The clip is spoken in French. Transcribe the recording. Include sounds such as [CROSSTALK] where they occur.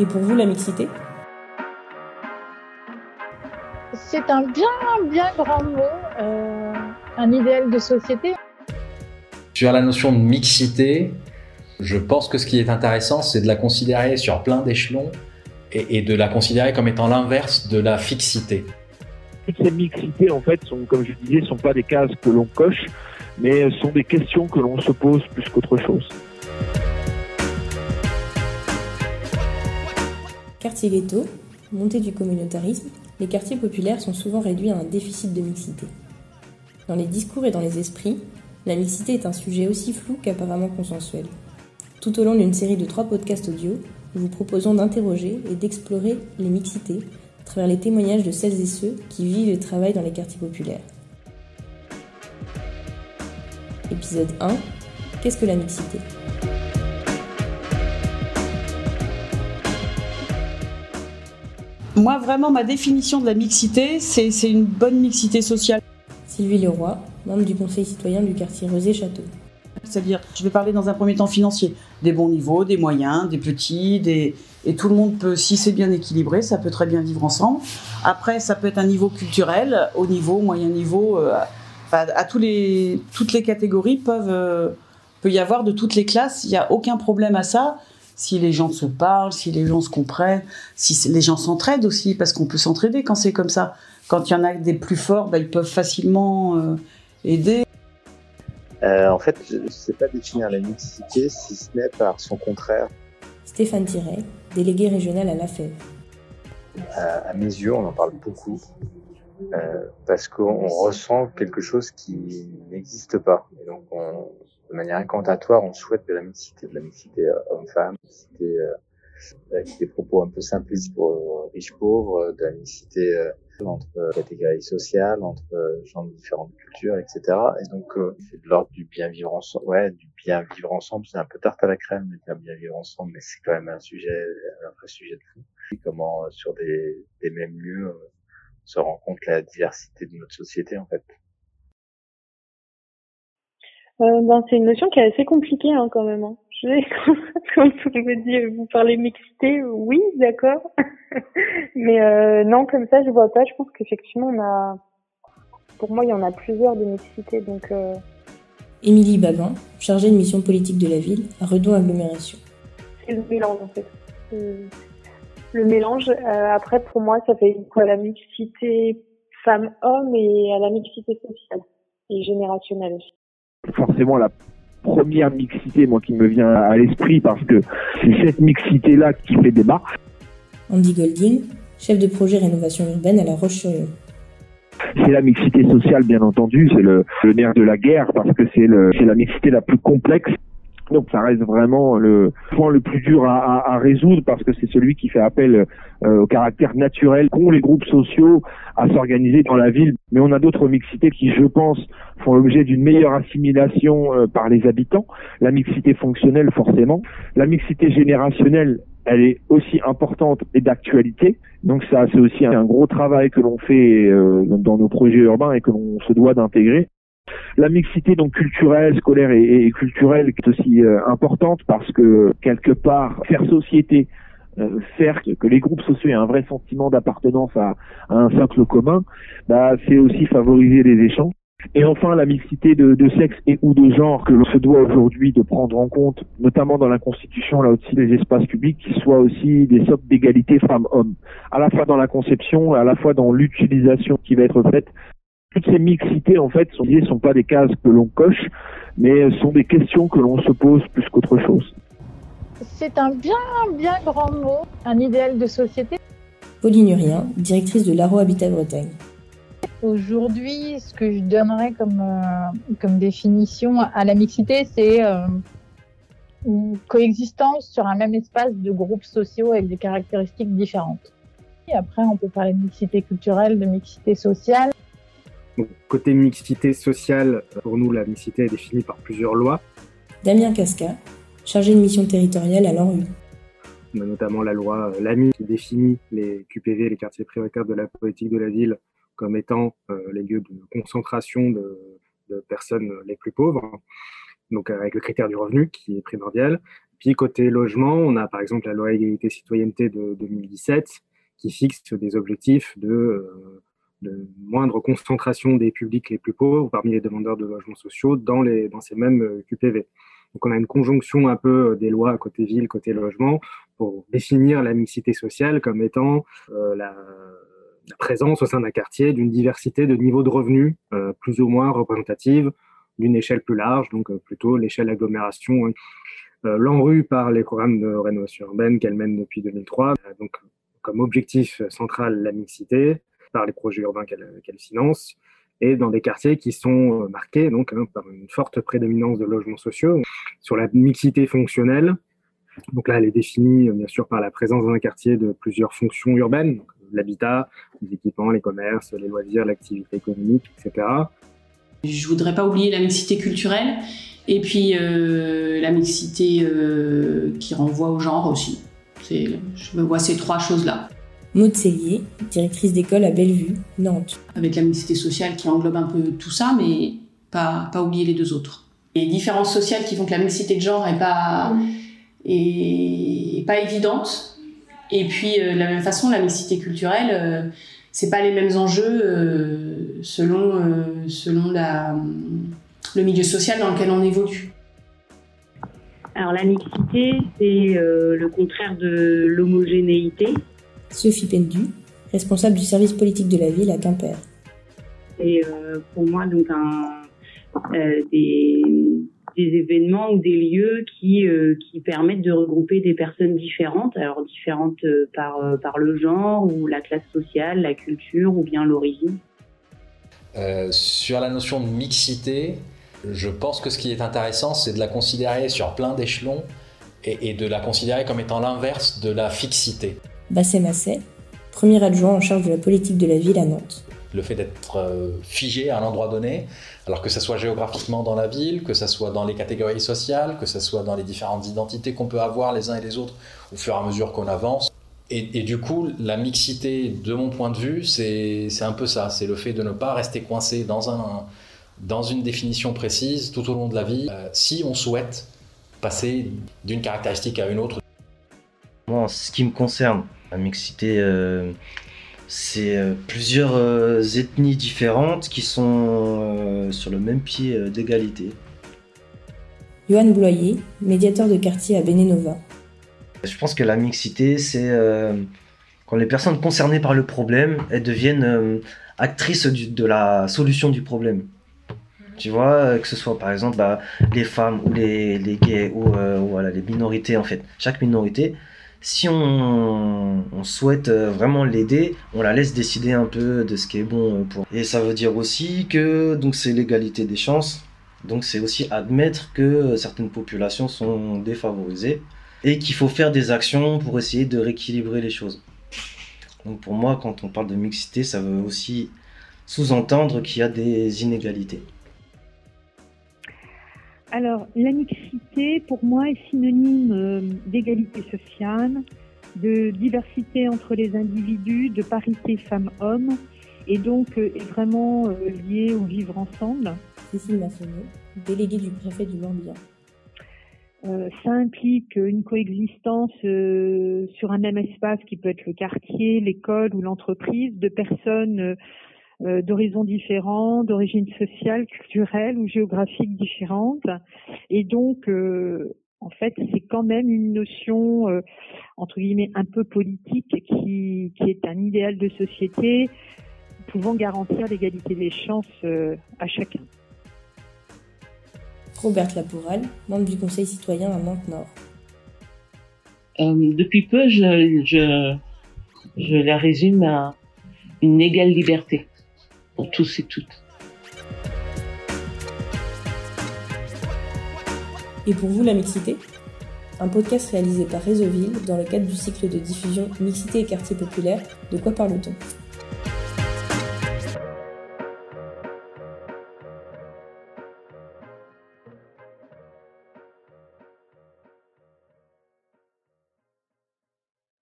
Et pour vous, la mixité C'est un bien, bien grand mot, euh, un idéal de société. Sur la notion de mixité, je pense que ce qui est intéressant, c'est de la considérer sur plein d'échelons et, et, de la considérer comme étant l'inverse de la fixité. Toutes ces mixités, en fait, sont, comme je disais, sont pas des cases que l'on coche, mais sont des questions que l'on se pose plus qu'autre chose. Quartier ghetto, montée du communautarisme, les quartiers populaires sont souvent réduits à un déficit de mixité. Dans les discours et dans les esprits, la mixité est un sujet aussi flou qu'apparemment consensuel. Tout au long d'une série de trois podcasts audio, nous vous proposons d'interroger et d'explorer les mixités à travers les témoignages de celles et ceux qui vivent et travaillent dans les quartiers populaires. Épisode 1 Qu'est-ce que la mixité? Moi, vraiment, ma définition de la mixité, c'est une bonne mixité sociale. Sylvie Leroy, membre du conseil citoyen du quartier Rosé-Château. C'est-à-dire, je vais parler dans un premier temps financier, des bons niveaux, des moyens, des petits, des... et tout le monde peut, si c'est bien équilibré, ça peut très bien vivre ensemble. Après, ça peut être un niveau culturel, haut niveau, moyen niveau, euh, à tous les, toutes les catégories peuvent, euh, peut y avoir de toutes les classes, il n'y a aucun problème à ça. Si les gens se parlent, si les gens se comprennent, si les gens s'entraident aussi, parce qu'on peut s'entraider quand c'est comme ça. Quand il y en a des plus forts, bah, ils peuvent facilement euh, aider. Euh, en fait, je ne sais pas définir la mixité si ce n'est par son contraire. Stéphane Tiret, délégué régional à la FEV. À, à mes yeux, on en parle beaucoup euh, parce qu'on ressent quelque chose qui n'existe pas. Et donc, on, de manière incantatoire, on souhaite de la mixité, de la mixité euh, homme-femme, mixité euh, avec des propos un peu simplistes pour euh, riches-pauvres, de la mixité euh, entre catégories sociales, entre gens de différentes cultures, etc. Et donc, c'est de l'ordre du bien vivre ensemble. Ouais, du bien vivre ensemble, c'est un peu tarte à la crème, de bien vivre ensemble, mais c'est quand même un sujet, un vrai sujet de fond. Comment, sur des, des mêmes lieux, se rend compte la diversité de notre société, en fait. Euh, ben, c'est une notion qui est assez compliquée hein, quand même. Hein. Je quand on me dit vous parlez mixité, oui, d'accord. [LAUGHS] Mais euh, non, comme ça, je vois pas. Je pense qu'effectivement, on a, pour moi, il y en a plusieurs de mixité. Donc, euh... Émilie Babin, chargée de mission politique de la ville à Redon Agglomération. C'est le mélange en fait. Le mélange. Après, pour moi, ça fait quoi la mixité femme-homme et à la mixité sociale et générationnelle aussi forcément la première mixité, moi, qui me vient à l'esprit, parce que c'est cette mixité-là qui fait débat. Andy Golding, chef de projet rénovation urbaine à La Roche-sur-Yon. C'est la mixité sociale, bien entendu, c'est le, le, nerf de la guerre, parce que c'est la mixité la plus complexe. Donc ça reste vraiment le point le plus dur à, à, à résoudre parce que c'est celui qui fait appel euh, au caractère naturel qu'ont les groupes sociaux à s'organiser dans la ville. Mais on a d'autres mixités qui, je pense, font l'objet d'une meilleure assimilation euh, par les habitants. La mixité fonctionnelle, forcément. La mixité générationnelle, elle est aussi importante et d'actualité. Donc ça, c'est aussi un gros travail que l'on fait euh, dans nos projets urbains et que l'on se doit d'intégrer. La mixité donc culturelle, scolaire et, culturelle est aussi euh, importante parce que quelque part faire société, euh, faire que, les groupes sociaux aient un vrai sentiment d'appartenance à, un socle commun, bah, c'est aussi favoriser les échanges. Et enfin, la mixité de, de sexe et ou de genre que l'on se doit aujourd'hui de prendre en compte, notamment dans la Constitution, là aussi, des espaces publics qui soient aussi des socles d'égalité femmes-hommes, à la fois dans la conception, à la fois dans l'utilisation qui va être faite toutes ces mixités, en fait, sont, sont pas des cases que l'on coche, mais sont des questions que l'on se pose plus qu'autre chose. C'est un bien, bien grand mot, un idéal de société. Pauline Urien, directrice de l'Aro Habitat Bretagne. Aujourd'hui, ce que je donnerais comme, euh, comme définition à la mixité, c'est euh, une coexistence sur un même espace de groupes sociaux avec des caractéristiques différentes. Et après, on peut parler de mixité culturelle, de mixité sociale. Donc, côté mixité sociale, pour nous, la mixité est définie par plusieurs lois. Damien Casca, chargé de mission territoriale à l'ANRU. On a notamment la loi LAMI qui définit les QPV, les quartiers prioritaires de la politique de la ville, comme étant euh, les lieux de concentration de, de, personnes les plus pauvres, donc avec le critère du revenu qui est primordial. Puis côté logement, on a par exemple la loi égalité citoyenneté de 2017 qui fixe des objectifs de, euh, de, moindre concentration des publics les plus pauvres parmi les demandeurs de logements sociaux dans, les, dans ces mêmes euh, QPV. Donc on a une conjonction un peu des lois côté ville, côté logement, pour définir la mixité sociale comme étant euh, la, la, présence au sein d'un quartier d'une diversité de niveaux de revenus euh, plus ou moins représentative d'une échelle plus large, donc euh, plutôt l'échelle agglomération. Hein. Euh, L'ANRU par les programmes de rénovation urbaine qu'elle mène depuis 2003, donc comme objectif central la mixité par les projets urbains qu'elle qu finance et dans des quartiers qui sont marqués donc hein, par une forte prédominance de logements sociaux. Sur la mixité fonctionnelle, donc là, elle est définie bien sûr par la présence dans un quartier de plusieurs fonctions urbaines, l'habitat, les équipements, les commerces, les loisirs, l'activité économique, etc. Je voudrais pas oublier la mixité culturelle et puis euh, la mixité euh, qui renvoie au genre aussi. Je me vois ces trois choses-là. Maud Cellier, directrice d'école à Bellevue, Nantes. Avec la mixité sociale qui englobe un peu tout ça, mais pas, pas oublier les deux autres. Les différences sociales qui font que la mixité de genre est pas, est, est pas évidente. Et puis, euh, de la même façon, la mixité culturelle, euh, c'est pas les mêmes enjeux euh, selon, euh, selon la, le milieu social dans lequel on évolue. Alors la mixité, c'est euh, le contraire de l'homogénéité. Sophie Pendu, responsable du service politique de la ville à Quimper. C'est euh, pour moi donc un, euh, des, des, événements ou des lieux qui, euh, qui permettent de regrouper des personnes différentes, alors différentes par, par le genre ou la classe sociale, la culture ou bien l'origine. sur la notion de mixité, je pense que ce qui est intéressant, c'est de la considérer sur plein d'échelons et, et, de la considérer comme étant l'inverse de la fixité. Bassem Masset, premier adjoint en charge de la politique de la ville à Nantes. Le fait d'être euh, figé à un endroit donné, alors que ce soit géographiquement dans la ville, que ce soit dans les catégories sociales, que ce soit dans les différentes identités qu'on peut avoir les uns et les autres au fur et à mesure qu'on avance. Et, et, du coup, la mixité, de mon point de vue, c'est un peu ça. C'est le fait de ne pas rester coincé dans un, dans une définition précise tout au long de la vie, euh, si on souhaite passer d'une caractéristique à une autre. Moi, en ce qui me concerne, la mixité, euh, c'est euh, plusieurs euh, ethnies différentes qui sont sur le même pied d'égalité. Johan Bloyer, médiateur de quartier à Benenova. Je pense que la mixité, c'est quand les personnes concernées par le problème, elles deviennent actrices du, de la solution du problème. Tu vois, que ce soit par exemple bah, les femmes ou les, les gays ou, euh, ou, voilà, les minorités en fait. Chaque minorité, si on, souhaite vraiment l'aider, on la laisse décider un peu de ce qui est bon pour. Et ça veut dire aussi que donc c'est l'égalité des chances. Donc c'est aussi admettre que certaines populations sont défavorisées et qu'il faut faire des actions pour essayer de rééquilibrer les choses. Donc pour moi, quand on parle de mixité, ça veut aussi sous-entendre qu'il y a des inégalités. Alors, la mixité, pour moi, est synonyme euh, d'égalité sociale, de diversité entre les individus, de parité femmes-hommes, et donc euh, est vraiment euh, liée au vivre ensemble. Cécile Massonneau, déléguée du préfet du. Euh, ça implique une coexistence sur un même espace qui peut être le quartier, l'école ou l'entreprise de personnes euh, d'horizons différents, d'origines sociales, culturelles ou géographiques différentes. Et donc, euh, en fait, c'est quand même une notion, euh, entre guillemets, un peu politique qui, qui est un idéal de société pouvant garantir l'égalité des chances à chacun. Robert Laporal, membre du Conseil citoyen à Nantes-Nord. Euh, depuis peu, je, je, je la résume à une égale liberté tous et toutes. Et pour vous, la mixité? Un podcast réalisé par Réseauville dans le cadre du cycle de diffusion Mixité et quartier populaire, de quoi parle-t-on?